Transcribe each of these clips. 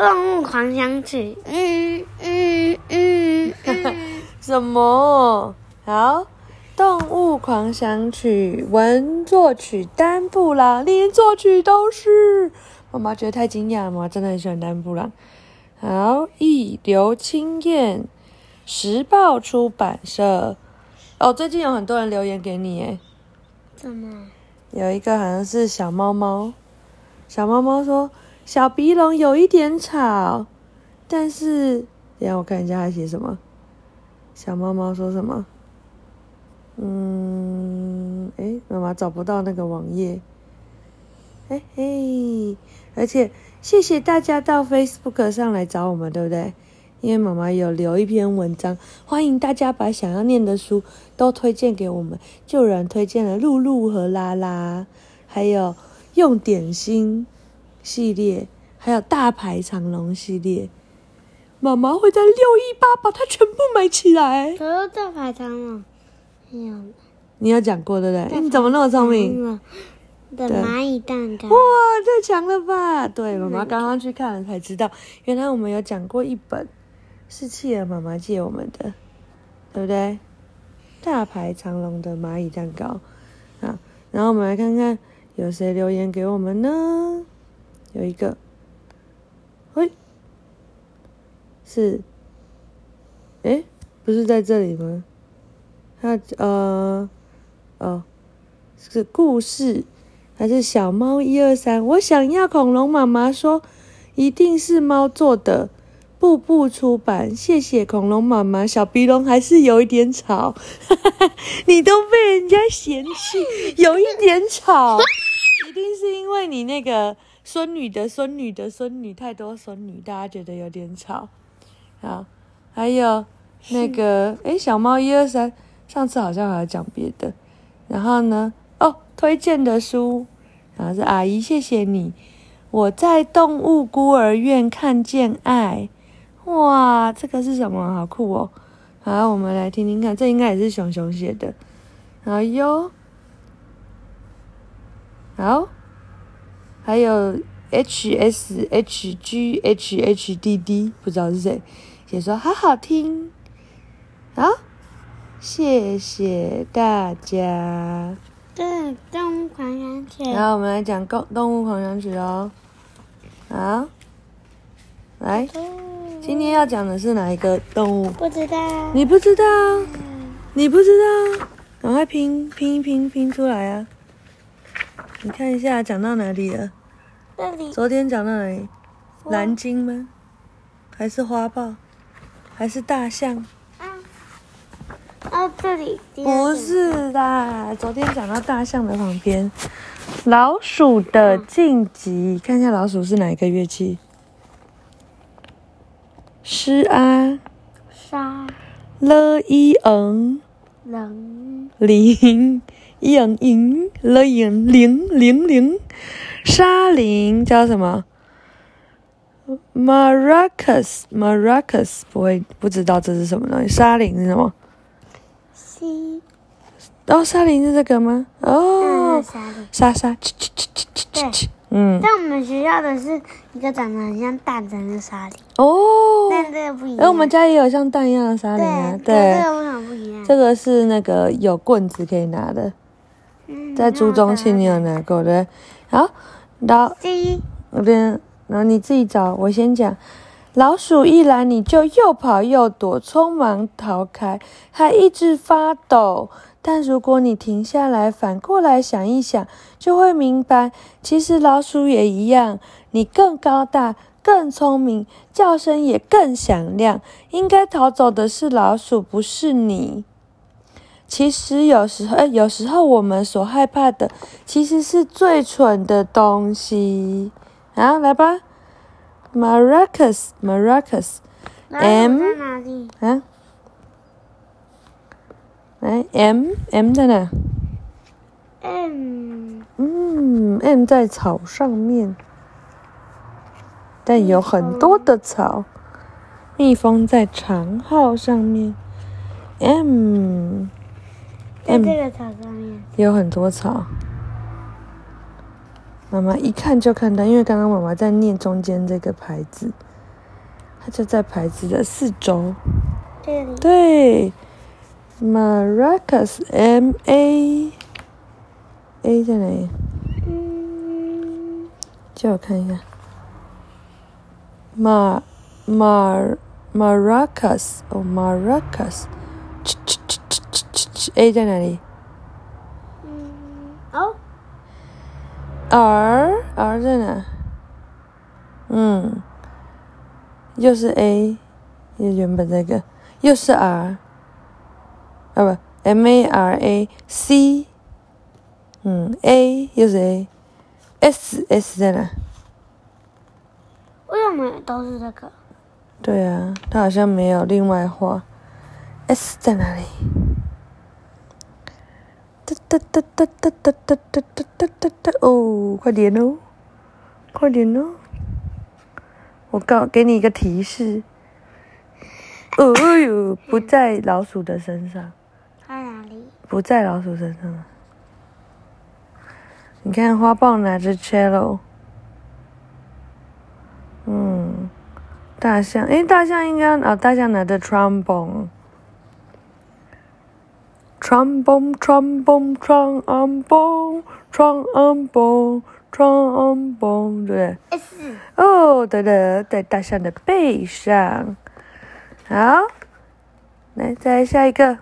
动物狂想曲，嗯嗯嗯嗯，什么？好，《动物狂想曲》文作曲丹布朗，连作曲都是。妈妈觉得太惊讶了，妈妈真的很喜欢丹布朗。好，一刘清燕，时报出版社。哦，最近有很多人留言给你，耶，怎么？有一个好像是小猫猫，小猫猫说小鼻龙有一点吵，但是，等下我看一下他写什么。小猫猫说什么？嗯，诶，妈妈找不到那个网页。嘿嘿，而且谢谢大家到 Facebook 上来找我们，对不对？因为妈妈有留一篇文章，欢迎大家把想要念的书都推荐给我们。就有人推荐了露露和拉拉，还有用点心系列，还有大排长龙系列。妈妈会在六一八把它全部买起来。可是大排长龙，没有。你有讲过对不对？你怎么那么聪明？嗯的蚂蚁蛋糕，哇，太强了吧！对，妈妈刚刚去看了才知道，原来我们有讲过一本是企鹅妈妈借我们的，对不对？大排长龙的蚂蚁蛋糕啊！然后我们来看看有谁留言给我们呢？有一个，喂，是，诶，不是在这里吗？它呃，哦，是故事。还是小猫一二三，我想要恐龙妈妈说，一定是猫做的。步步出版，谢谢恐龙妈妈。小鼻龙还是有一点吵，你都被人家嫌弃，有一点吵，一定是因为你那个孙女的孙女的孙女太多孙女，大家觉得有点吵。好，还有那个诶，小猫一二三，上次好像还要讲别的，然后呢？哦，推荐的书，然后是阿姨，谢谢你。我在动物孤儿院看见爱，哇，这个是什么？好酷哦！好，我们来听听看，这应该也是熊熊写的。哎呦，好，还有 H S H G H H D D，不知道是谁，写说好好听，好，谢谢大家。对，动物狂想曲。然后我们来讲动动物狂想曲哦。好，来，今天要讲的是哪一个动物？不知道。你不知道？你不知道？赶快拼拼一拼拼出来啊！你看一下讲到哪里了？这里。昨天讲到哪里？蓝鲸吗？还是花豹？还是大象？哦，这里不是啦。昨天讲到大象的旁边，老鼠的晋级，看一下老鼠是哪一个乐器？诗啊，沙了一嗯，零零一嗯赢了赢零零零，沙林叫什么？Maracas Maracas 不会不知道这是什么东西，沙林是什么？西哦，沙林是这个吗？哦，沙林。沙沙，去去去去去去去，嗯，但我们学校的是一个长得很像蛋的那沙林，哦，但这个不一样。哎，我们家也有像蛋一样的沙林啊，对，对这，个为什么不一样？这个是那个有棍子可以拿的，嗯在朱中庆你有拿过对？好，老西那边，然后你自己找，我先讲。老鼠一来，你就又跑又躲，匆忙逃开，还一直发抖。但如果你停下来，反过来想一想，就会明白，其实老鼠也一样。你更高大，更聪明，叫声也更响亮。应该逃走的是老鼠，不是你。其实有时候，呃有时候我们所害怕的，其实是最蠢的东西。啊，来吧，Maracas，Maracas，老 M 鼠在哪里？啊，来，M M 在哪？？M 嗯，M 在草上面，但有很多的草。蜜蜂在长号上面，M 在这个草上面。有很多草。妈妈一看就看到，因为刚刚妈妈在念中间这个牌子，它就在牌子的四周。这里对，Maracas M A A 在哪里？嗯，借我看一下。马马 Maracas 哦，Maracas，A 在哪里嗯，哦，？R R 在哪？嗯，又是 A，又原本这个又是 R，啊不 M A R A C，嗯 A 又是 A，S S 在哪？为什么都是这个？对啊，它好像没有另外画。S 在哪里？哒哒哒哒哒哒哒哒哒哒哒哒！哦，快点哦，快点哦！我告给你一个提示。哦呦，不在老鼠的身上，在哪里？不在老鼠身上。你看花豹拿着 cello，嗯，大象，诶，大象应该哦，大象拿着 trombone。Trombone trombone trombone trombone trombone，对不对哦，对的，在大象的背上。好，来，再来下一个。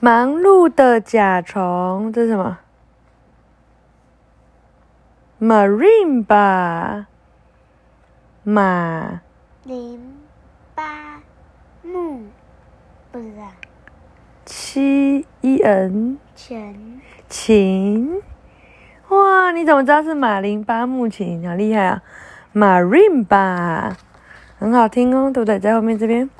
忙碌的甲虫，这是什么？Marimba，马零八木，不知道。七一 n 琴琴。哇，你怎么知道是马林巴木琴？好厉害啊！Marimba，很好听哦，对不对？在后面这边，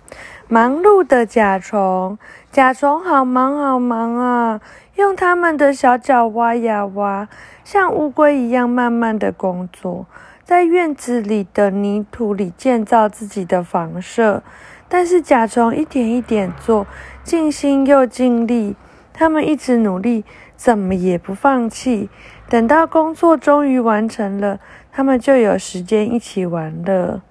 忙碌的甲虫，甲虫好忙好忙啊，用它们的小脚挖呀挖，像乌龟一样慢慢的工作，在院子里的泥土里建造自己的房舍。但是甲虫一点一点做，尽心又尽力，他们一直努力，怎么也不放弃。等到工作终于完成了，他们就有时间一起玩了。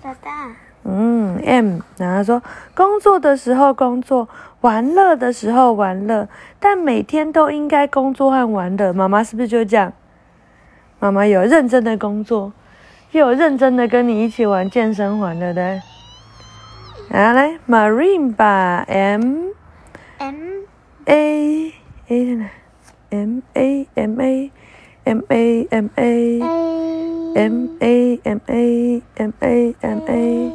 大大嗯，M，然后说工作的时候工作，玩乐的时候玩乐，但每天都应该工作和玩乐。妈妈是不是就这样？妈妈有认真的工作，又有认真的跟你一起玩健身环，对不对？好，来，Marimba，M M A A 在哪？M A M A M A M A A M A M A M A M A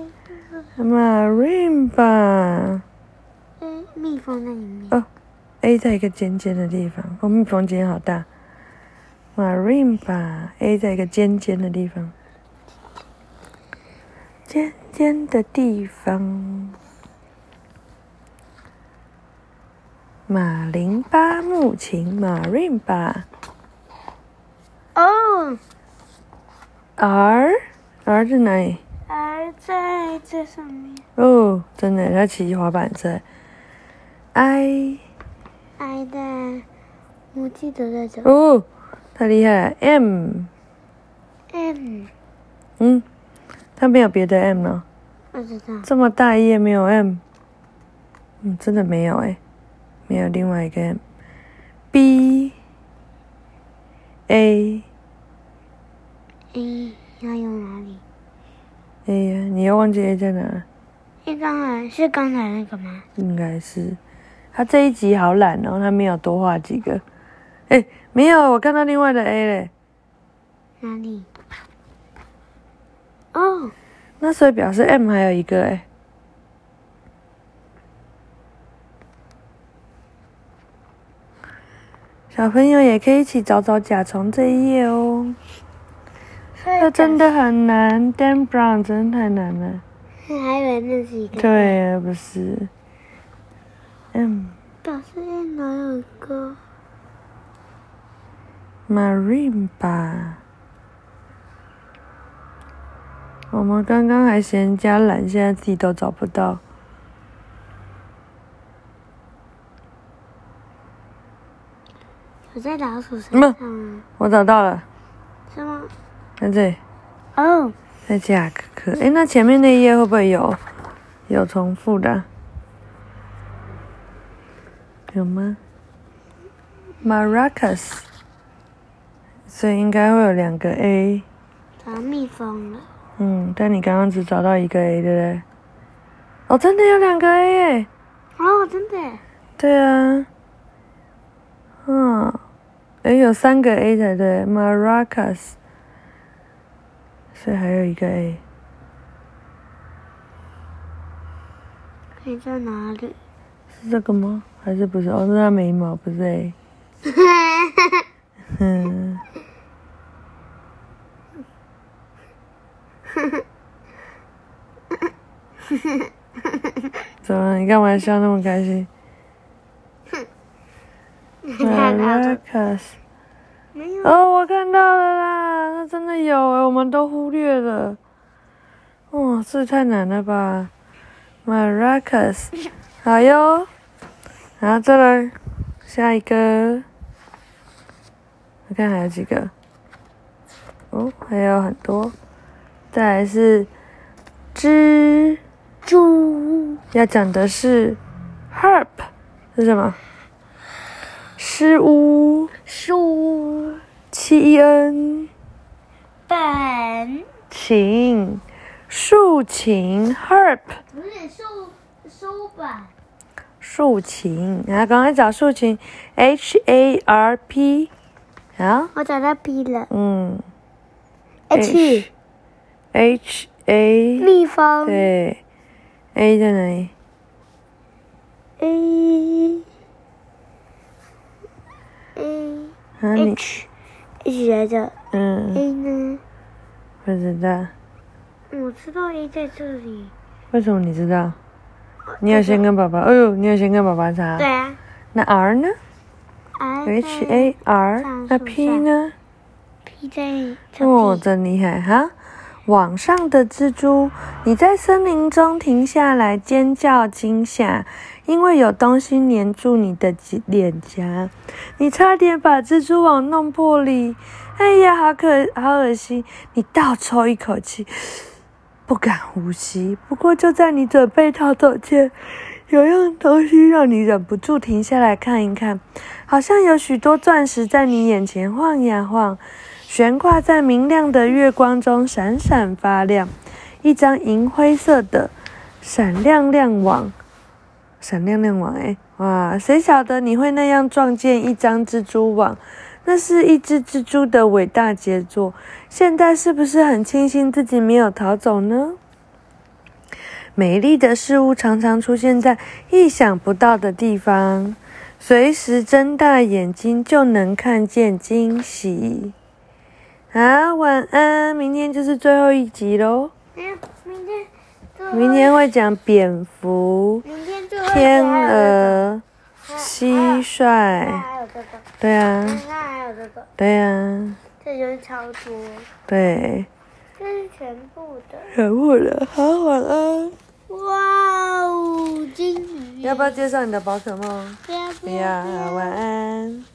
Marimba。嗯，蜜蜂在里面。哦，A 在一个尖尖的地方，哦，蜜蜂尖好大。Marimba A 在一个尖尖的地方，尖尖的地方。马林巴木琴，Marimba 哦，R R 在哪里？而在这上面哦，真的，他骑滑板车。I，I 的，我记得在这。哦，太厉害了！M M 嗯，他没有别的 M 呢。不知道。这么大一页没有 M，嗯，真的没有哎，没有另外一个 M。B A A 要用哪里？A 呀，你又忘记 A 在哪了？是刚才是刚才那个吗？应该是。他这一集好懒哦，他没有多画几个。哎，没有，我看到另外的 A 嘞。哪里？哦，那所以表示 M 还有一个哎。小朋友也可以一起找找甲虫这一页哦，这真的很难，Dan Brown 真的太难了。还以为那是一个。对啊，不是。M 表示哪有一个？Marimba。我们刚刚还嫌人家懒，现在自己都找不到。我在老鼠身上吗？我找到了，是吗？在这里。哦，再加可可。哎，那前面那一页会不会有有重复的？有吗？Maracas，所以应该会有两个 A。找蜜蜂了。嗯，但你刚刚只找到一个 A，对不对？哦，真的有两个 A 耶！哦，真的。对啊。嗯，哎，有三个 A 才对，Maracas，所以还有一个 A。你在哪里？是这个吗？还是不是？哦，是它眉毛，不是 A。嗯。怎么？你干嘛笑那么开心？Maracas。没有。哦，我看到了啦，那真的有哎，我们都忽略了。哇，这太难了吧？Maracas，好哟。然后再来下一个，我看还有几个。哦，还有很多。再来是蜘蛛，要讲的是 herp 是什么？诗屋。书七恩本。琴。竖琴。herb 不是书书本。竖琴，然后刚才找竖琴。H A R P，啊，我找到 P 了。嗯。H H A 立方。对，A 在哪里？A A 啊你 H H 来的嗯，A 呢？不知道，我知道 A 在这里。为什么你知道？你要先跟爸爸，哎呦，你要先跟爸爸查。对。啊那 R 呢 I？H A R，那 P 呢？P 在这哦，真厉害哈！网上的蜘蛛，你在森林中停下来尖叫惊吓，因为有东西粘住你的脸颊，你差点把蜘蛛网弄破里。哎呀，好可好恶心！你倒抽一口气，不敢呼吸。不过就在你准备逃走前，有样东西让你忍不住停下来看一看，好像有许多钻石在你眼前晃呀晃。悬挂在明亮的月光中，闪闪发亮。一张银灰色的闪亮亮网，闪亮亮网，哎，哇！谁晓得你会那样撞见一张蜘蛛网？那是一只蜘蛛的伟大杰作。现在是不是很庆幸自己没有逃走呢？美丽的事物常常出现在意想不到的地方，随时睁大眼睛就能看见惊喜。好，晚安，明天就是最后一集喽。明天。明天会讲蝙蝠、天鹅、蟋蟀。对啊，你看还有这个，对啊，这就是超多，对，这是全部的。全部的。好，晚安。哇哦，金鱼！要不要介绍你的宝可梦？不要不要，晚安。